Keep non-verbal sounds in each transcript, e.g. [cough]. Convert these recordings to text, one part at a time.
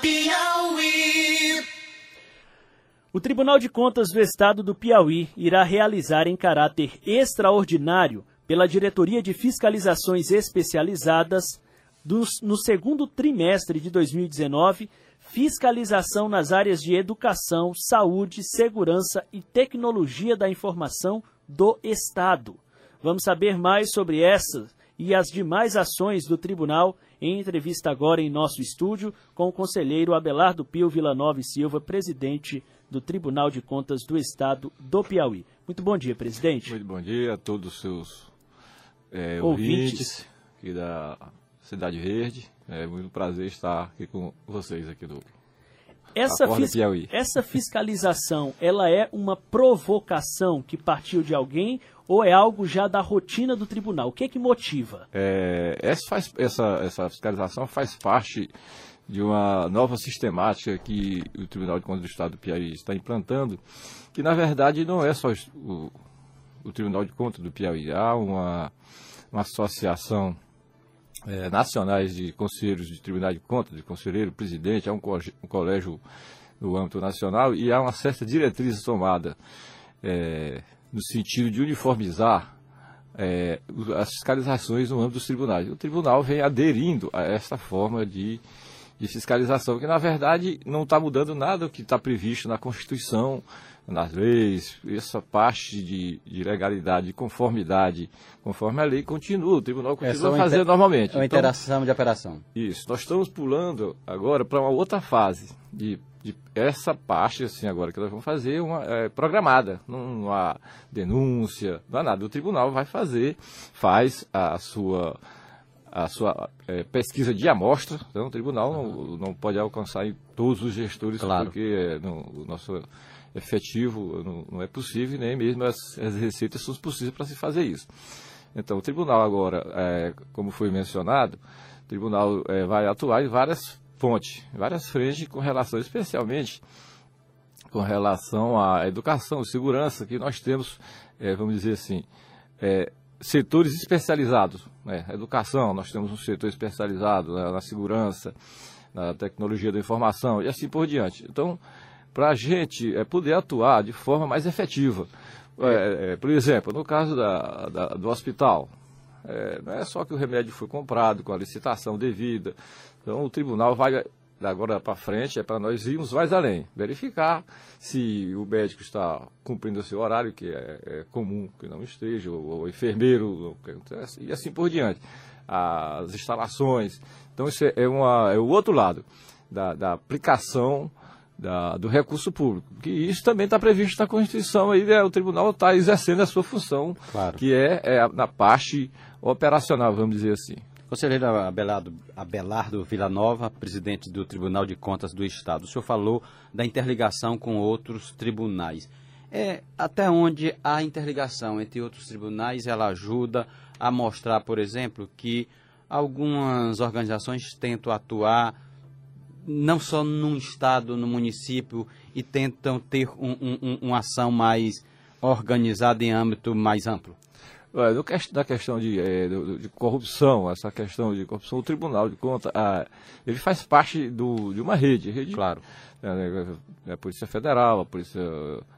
Piauí. O Tribunal de Contas do Estado do Piauí irá realizar em caráter extraordinário pela Diretoria de Fiscalizações Especializadas no segundo trimestre de 2019 fiscalização nas áreas de educação, saúde, segurança e tecnologia da informação do Estado. Vamos saber mais sobre essas e as demais ações do tribunal em entrevista agora em nosso estúdio com o conselheiro Abelardo Pio Villanova e Silva, presidente do Tribunal de Contas do Estado do Piauí. Muito bom dia, presidente. Muito bom dia a todos os seus é, ouvintes. ouvintes aqui da Cidade Verde. É muito prazer estar aqui com vocês aqui do essa, fis essa fiscalização, ela é uma provocação que partiu de alguém ou é algo já da rotina do tribunal? O que é que motiva? É, essa, faz, essa, essa fiscalização faz parte de uma nova sistemática que o Tribunal de Contas do Estado do Piauí está implantando, que na verdade não é só o, o Tribunal de Contas do Piauí, há uma, uma associação é, nacionais de conselheiros de tribunal de contas, de conselheiro, presidente, há um, um colégio no âmbito nacional e há uma certa diretriz tomada é, no sentido de uniformizar é, as fiscalizações no âmbito dos tribunais. O tribunal vem aderindo a essa forma de, de fiscalização, que na verdade não está mudando nada do que está previsto na Constituição, nas leis, essa parte de, de, legalidade, de conformidade, conforme a lei, continua, o tribunal continua é fazendo normalmente. É uma então, interação de operação. Isso, nós estamos pulando agora para uma outra fase de, de, essa parte, assim, agora que nós vamos fazer, uma é, programada, não há denúncia, não há nada. O tribunal vai fazer, faz a sua a sua é, pesquisa de amostra, então o tribunal não, não pode alcançar em todos os gestores, claro. porque é, no, o nosso efetivo não, não é possível, nem mesmo as, as receitas são possíveis para se fazer isso. Então, o tribunal agora, é, como foi mencionado, o tribunal é, vai atuar em várias fontes, várias frentes com relação, especialmente com relação à educação, segurança, que nós temos, é, vamos dizer assim, é, setores especializados. Né? Educação, nós temos um setor especializado né, na segurança, na tecnologia da informação e assim por diante. Então, para a gente é, poder atuar de forma mais efetiva. É, é, por exemplo, no caso da, da do hospital, é, não é só que o remédio foi comprado com a licitação devida. Então, o tribunal vai, agora para frente, é para nós irmos mais além. Verificar se o médico está cumprindo o seu horário, que é, é comum que não esteja, ou o enfermeiro, e assim por diante. As instalações. Então, isso é, uma, é o outro lado da, da aplicação da, do recurso público. Que isso também está previsto na Constituição, aí né, o tribunal está exercendo a sua função, claro. que é, é, na parte operacional, vamos dizer assim. Conselheiro Abelardo, Abelardo Villanova, presidente do Tribunal de Contas do Estado, o senhor falou da interligação com outros tribunais. É, até onde a interligação entre outros tribunais ela ajuda a mostrar, por exemplo, que algumas organizações tentam atuar não só num estado, no município, e tentam ter um, um, uma ação mais organizada em âmbito mais amplo? No, da questão de, é, de, corrupção, essa questão de corrupção, o Tribunal de Contas, ele faz parte do, de uma rede, rede claro. É, a Polícia Federal, a Polícia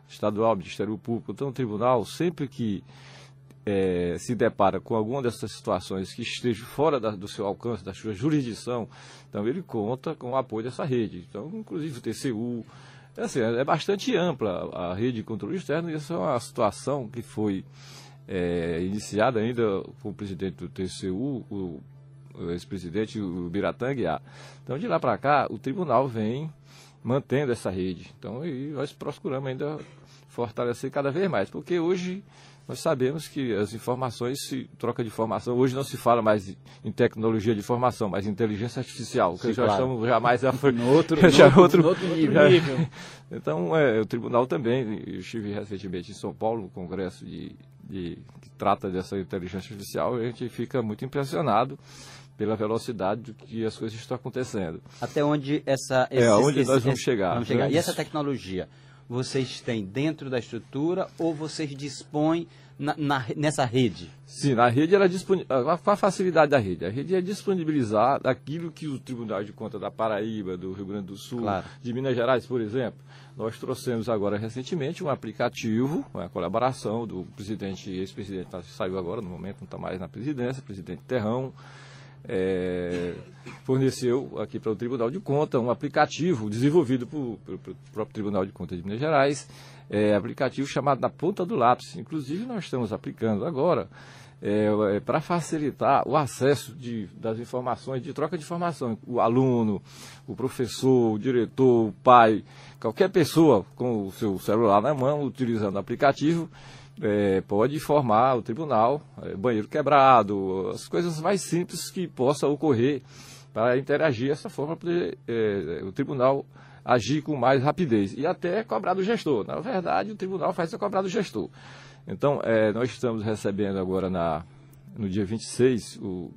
Estadual, o Ministério Público. Então, o tribunal, sempre que é, se depara com alguma dessas situações que esteja fora da, do seu alcance, da sua jurisdição, então ele conta com o apoio dessa rede. Então, inclusive o TCU. É, assim, é bastante ampla a rede de controle externo e essa é uma situação que foi é, iniciada ainda com o presidente do TCU, o, ex-presidente, Biratang. Então, de lá para cá, o tribunal vem mantendo essa rede. Então, e nós procuramos ainda fortalecer cada vez mais, porque hoje nós sabemos que as informações, se troca de informação, hoje não se fala mais em tecnologia de informação, mas em inteligência artificial, que Sim, já claro. estamos jamais no [laughs] outro, [laughs] já no outro, outro nível. Já, [laughs] então, é, o tribunal também, eu estive recentemente em São Paulo, no congresso de, de, que trata dessa inteligência artificial, a gente fica muito impressionado pela velocidade que as coisas estão acontecendo. Até onde essa... Esse, é, onde esse, nós vamos esse, chegar. Vamos chegar. E essa tecnologia? vocês têm dentro da estrutura ou vocês dispõem na, na, nessa rede? Sim, na rede era com a facilidade da rede. A rede é disponibilizar aquilo que o Tribunal de Contas da Paraíba, do Rio Grande do Sul, claro. de Minas Gerais, por exemplo. Nós trouxemos agora recentemente um aplicativo, uma colaboração do presidente, ex-presidente, tá, saiu agora, no momento não está mais na presidência, presidente Terrão, é, forneceu aqui para o Tribunal de Contas um aplicativo desenvolvido pelo próprio Tribunal de Contas de Minas Gerais, é, aplicativo chamado Na Ponta do Lápis. Inclusive, nós estamos aplicando agora é, é, para facilitar o acesso de, das informações, de troca de informação. O aluno, o professor, o diretor, o pai, qualquer pessoa com o seu celular na mão, utilizando o aplicativo, é, pode informar o tribunal, é, banheiro quebrado, as coisas mais simples que possa ocorrer para interagir dessa forma, poder é, o tribunal agir com mais rapidez e até cobrar do gestor. Na verdade, o tribunal faz a cobrar do gestor. Então, é, nós estamos recebendo agora na, no dia 26 o,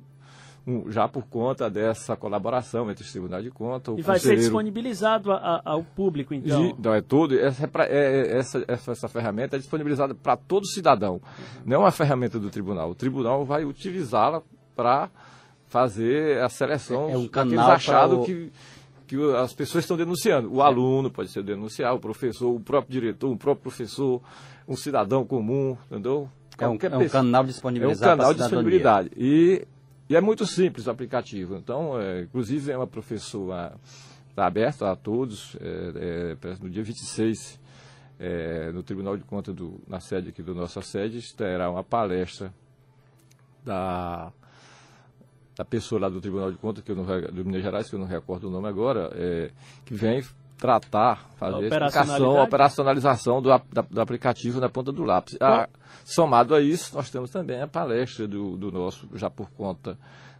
um, já por conta dessa colaboração entre os tribunais de contas. E vai ser disponibilizado a, a, ao público, então? De, não, é todo. Essa, é, é, essa, essa, essa, ferramenta é disponibilizada para todo cidadão. Uhum. Não é uma ferramenta do tribunal. O tribunal vai utilizá-la para fazer a seleção é, é um canal achados o... que que as pessoas estão denunciando. O aluno pode ser denunciar, o professor, o próprio diretor, o próprio professor, um cidadão comum, entendeu? É um, é um canal disponibilizado. É um canal de disponibilidade. E, e, é muito simples o aplicativo. Então, é, inclusive, é uma professora, está aberto a todos, é, é, no dia 26, é, no Tribunal de Contas, do, na sede aqui do nossa sede, terá uma palestra da da pessoa lá do Tribunal de Contas, que eu não, do Minas Gerais, que eu não recordo o nome agora, é, que vem tratar, fazer a explicação, a operacionalização do, da, do aplicativo na ponta do lápis. Ah, somado a isso, nós temos também a palestra do, do nosso, já por conta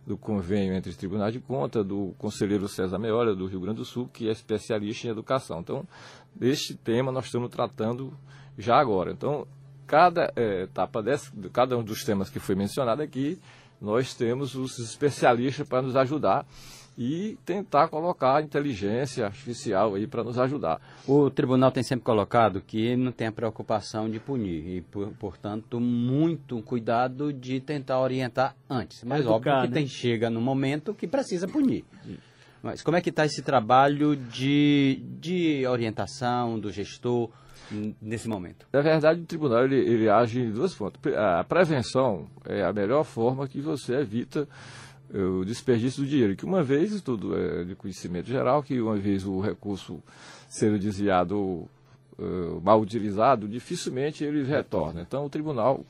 do convênio entre os tribunais de conta, do conselheiro César Meola, do Rio Grande do Sul, que é especialista em educação. Então, este tema nós estamos tratando já agora. Então, cada é, etapa dessa, cada um dos temas que foi mencionado aqui, nós temos os especialistas para nos ajudar e tentar colocar a inteligência artificial aí para nos ajudar. O tribunal tem sempre colocado que não tem a preocupação de punir e, por, portanto, muito cuidado de tentar orientar antes. Mas Educar, óbvio que né? tem, chega no momento que precisa punir. Mas como é que está esse trabalho de, de orientação do gestor? nesse momento? Na verdade, o tribunal ele, ele age em duas fontes. A prevenção é a melhor forma que você evita o desperdício do dinheiro, que uma vez, tudo é de conhecimento geral, que uma vez o recurso sendo desviado uh, mal utilizado, dificilmente ele retorna. Então, o tribunal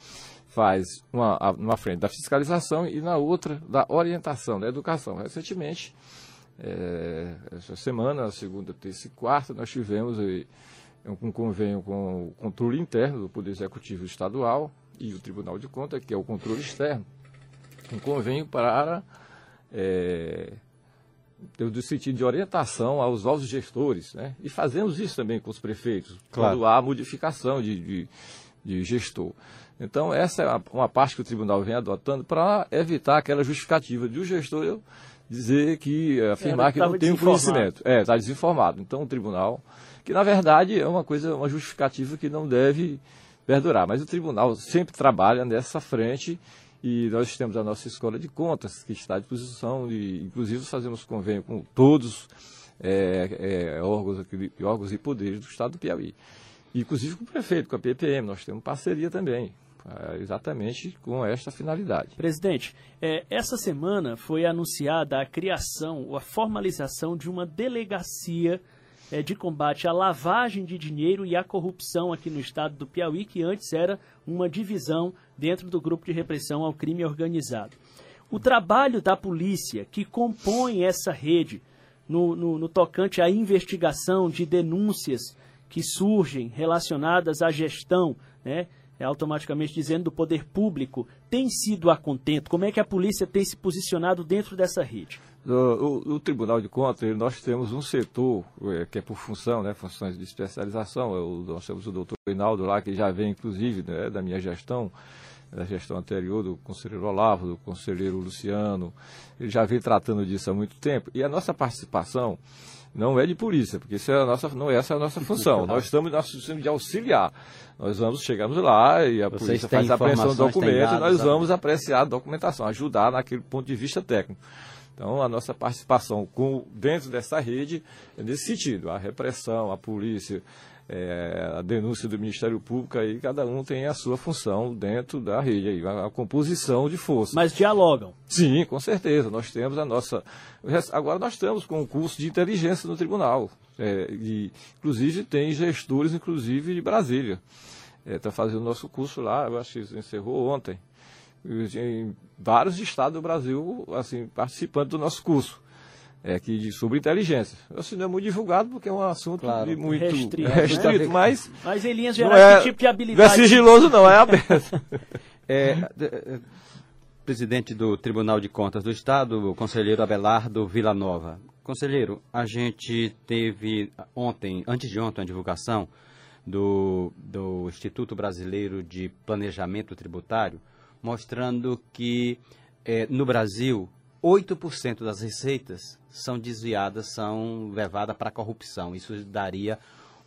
faz uma, uma frente da fiscalização e na outra da orientação, da educação. Recentemente, é, essa semana, segunda, terça e quarta, nós tivemos aí, um convênio com o controle interno do Poder Executivo Estadual e o Tribunal de Contas, que é o controle externo. Um convênio para é, do sentido de orientação aos novos gestores, né? E fazemos isso também com os prefeitos, claro. quando há modificação de, de, de gestor. Então, essa é uma parte que o tribunal vem adotando para evitar aquela justificativa de o gestor dizer que, afirmar que não tem o conhecimento. É, está desinformado. Então, o tribunal que na verdade é uma coisa, uma justificativa que não deve perdurar. Mas o tribunal sempre trabalha nessa frente e nós temos a nossa escola de contas que está à disposição e inclusive fazemos convênio com todos é, é, órgãos, órgãos e poderes do Estado do Piauí. Inclusive com o prefeito, com a PPM, nós temos parceria também é, exatamente com esta finalidade. Presidente, é, essa semana foi anunciada a criação, ou a formalização de uma delegacia é, de combate à lavagem de dinheiro e à corrupção aqui no estado do Piauí, que antes era uma divisão dentro do grupo de repressão ao crime organizado. O trabalho da polícia que compõe essa rede no, no, no tocante à investigação de denúncias que surgem relacionadas à gestão, né, é automaticamente dizendo do poder público, tem sido a contento? Como é que a polícia tem se posicionado dentro dessa rede? O, o, Tribunal de Contas, nós temos um setor é, que é por função, né, funções de especialização. É o, nós temos o doutor Reinaldo lá, que já vem, inclusive, né, da minha gestão, da gestão anterior, do conselheiro Olavo, do conselheiro Luciano. Ele já vem tratando disso há muito tempo. E a nossa participação não é de polícia, porque isso é a nossa, não essa é a nossa função. Nós estamos nós precisamos de auxiliar. Nós vamos, chegamos lá e a Vocês polícia faz a apreensão do documento e dados, nós sabe? vamos apreciar a documentação, ajudar naquele ponto de vista técnico. Então, a nossa participação com, dentro dessa rede é nesse sentido. A repressão, a polícia, é, a denúncia do Ministério Público, aí cada um tem a sua função dentro da rede, aí, a, a composição de força. Mas dialogam. Sim, com certeza. Nós temos a nossa. Agora nós estamos com um curso de inteligência no tribunal. É, e, inclusive tem gestores, inclusive, de Brasília. Está fazendo o nosso curso lá, eu acho que encerrou ontem. E Tem vários estados do Brasil assim, participando do nosso curso. É, que, de- sobre inteligência. Assim, não é muito divulgado porque é um assunto Claro. de muito Restrito, restrito, né? mas Mas em linhas não gerais, é, que tipo de não é habilidade... sigiloso não, é aberto. [laughs] É, de- é, presidente do Tribunal de Contas do Estado, o conselheiro Abelardo Villanova. Conselheiro, a gente teve ontem, antes de ontem, a divulgação do, do Instituto Brasileiro de Planejamento Tributário, mostrando que eh, no Brasil 8% das receitas são desviadas, são levadas para a corrupção. Isso daria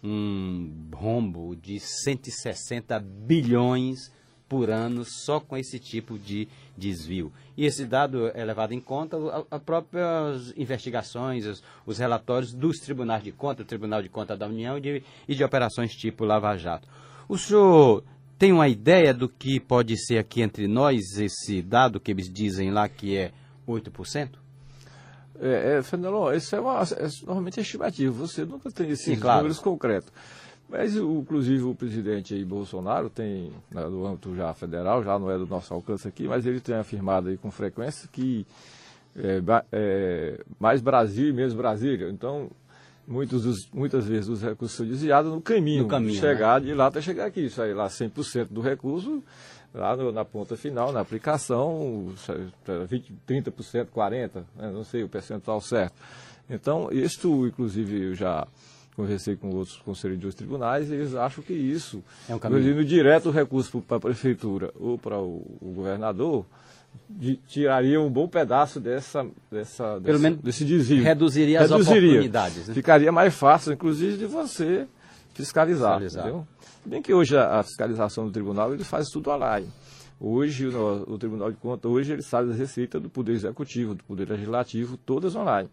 um rombo de 160 bilhões por ano só com esse tipo de desvio. E esse dado é levado em conta as próprias investigações, os, os relatórios dos tribunais de contas, do Tribunal de Contas da União de, e de operações tipo Lava Jato. O senhor tem uma ideia do que pode ser aqui entre nós esse dado que eles dizem lá que é 8%? É, é, Fenelon, isso é, uma, é normalmente é estimativa. Você nunca tem esses Sim, claro. números concretos. Mas, o- inclusive, o presidente aí, Bolsonaro tem, né, do âmbito já federal, já não é do nosso alcance aqui, mas ele tem afirmado aí com frequência que é, é, mais Brasil e menos Brasília. Então, muitos dos- muitas vezes os recursos são desviados no caminho, No caminho, de chegar de lá até chegar aqui. Isso aí lá 100% do recurso, lá no- na ponta final, na aplicação, é, 20, 30%, 40%, né, não sei o percentual certo. Então, isto, inclusive, eu já conversei com outros conselheiros dos tribunais, e eles acham que isso, É um caminho. direto o recurso para a prefeitura ou para o, o governador, de- tiraria um bom pedaço dessa, dessa, Pelo desse, menos desse desvio. reduziria as oportunidades, né? Ficaria mais fácil, inclusive, de você fiscalizar. Fiscalizar. entendeu? Bem que hoje a, a fiscalização do tribunal ele faz tudo online. Hoje o, o Tribunal de Contas, hoje ele sabe as receitas do Poder Executivo, do Poder Legislativo, todas online.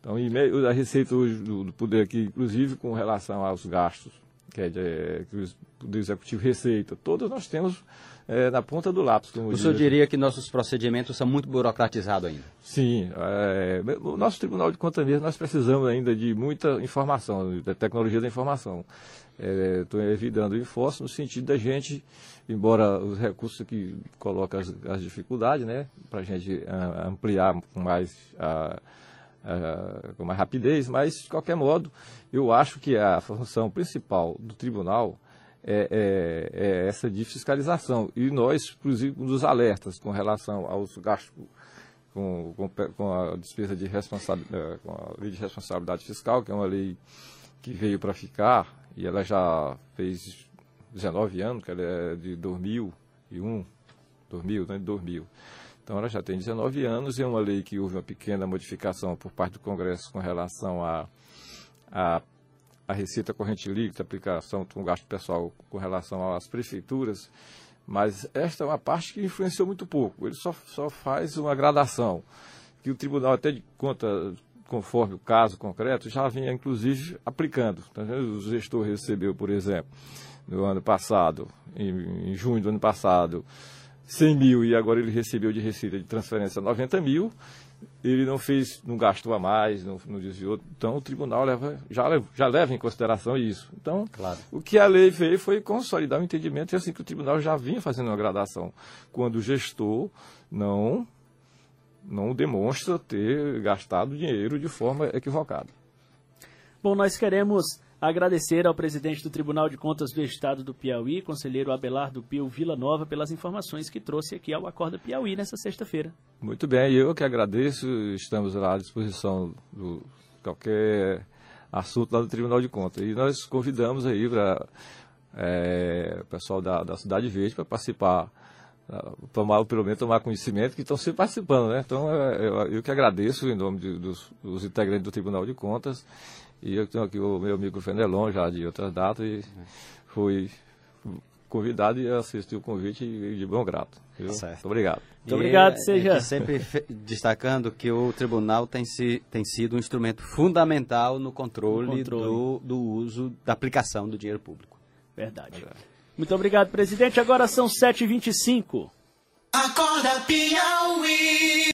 Então, meio- a receita hoje do, do Poder aqui, inclusive com relação aos gastos, que é de, é, que o Poder Executivo receita, todas nós temos é, na ponta do lápis. Como O senhor diria que nossos procedimentos são muito burocratizados ainda? Sim, é, o nosso Tribunal de Contas mesmo, nós precisamos ainda de muita informação, da tecnologia da informação. Estou evitando o enforço no sentido da gente, embora os recursos que colocam as, as dificuldades, né, para a gente ah, ampliar mais, ah, ah, com mais rapidez, mas, de qualquer modo, eu acho que a função principal do tribunal é, é- é essa de fiscalização. E nós, inclusive, nos alertas com relação aos gastos com, com, com a despesa de responsabilidade, com a lei de responsabilidade fiscal, que é uma lei que veio para ficar, e ela já fez 19 anos, que ela é de 2001, 2000, né, de 2000. Então ela já tem 19 anos e é uma lei que houve uma pequena modificação por parte do Congresso com relação a, a, a receita corrente líquida, aplicação com gasto pessoal com relação às prefeituras, mas esta é uma parte que influenciou muito pouco. Ele só, só faz uma gradação, que o tribunal até de conta, conforme o caso concreto, já vinha inclusive aplicando. Então, o gestor recebeu, por exemplo, no ano passado, em junho do ano passado, 100 mil e agora ele recebeu de receita de transferência 90 mil, ele não fez, não gastou a mais, não, não desviou. Então o tribunal leva, já, leva- já leva em consideração isso. Então, Claro. o que a lei veio foi consolidar o entendimento, e assim que o tribunal já vinha fazendo uma gradação. Quando o gestor não, não demonstra ter gastado dinheiro de forma equivocada. Bom, nós queremos agradecer ao presidente do Tribunal de Contas do Estado do Piauí, conselheiro Abelardo Pio Vila Nova, pelas informações que trouxe aqui ao Acorda Piauí nessa sexta-feira. Muito bem, eu que agradeço, estamos à disposição do qualquer assunto lá do Tribunal de Contas. E nós convidamos aí para o pessoal da, da Cidade Verde para participar tomar, pelo menos tomar conhecimento que estão sempre participando, né? Então é, eu, eu que agradeço em nome de, dos, dos, integrantes do Tribunal de Contas e eu tenho aqui o meu amigo Fenelon já de outras datas e fui convidado e assisti o convite de bom grato. Viu? Certo. Muito obrigado. Muito obrigado, seja. sempre destacando que o tribunal tem, se, tem sido um instrumento fundamental no controle, controle. Do, do uso, da aplicação do dinheiro público. Verdade. Muito obrigado, presidente. Agora são 7h25. Acorda, Piauí.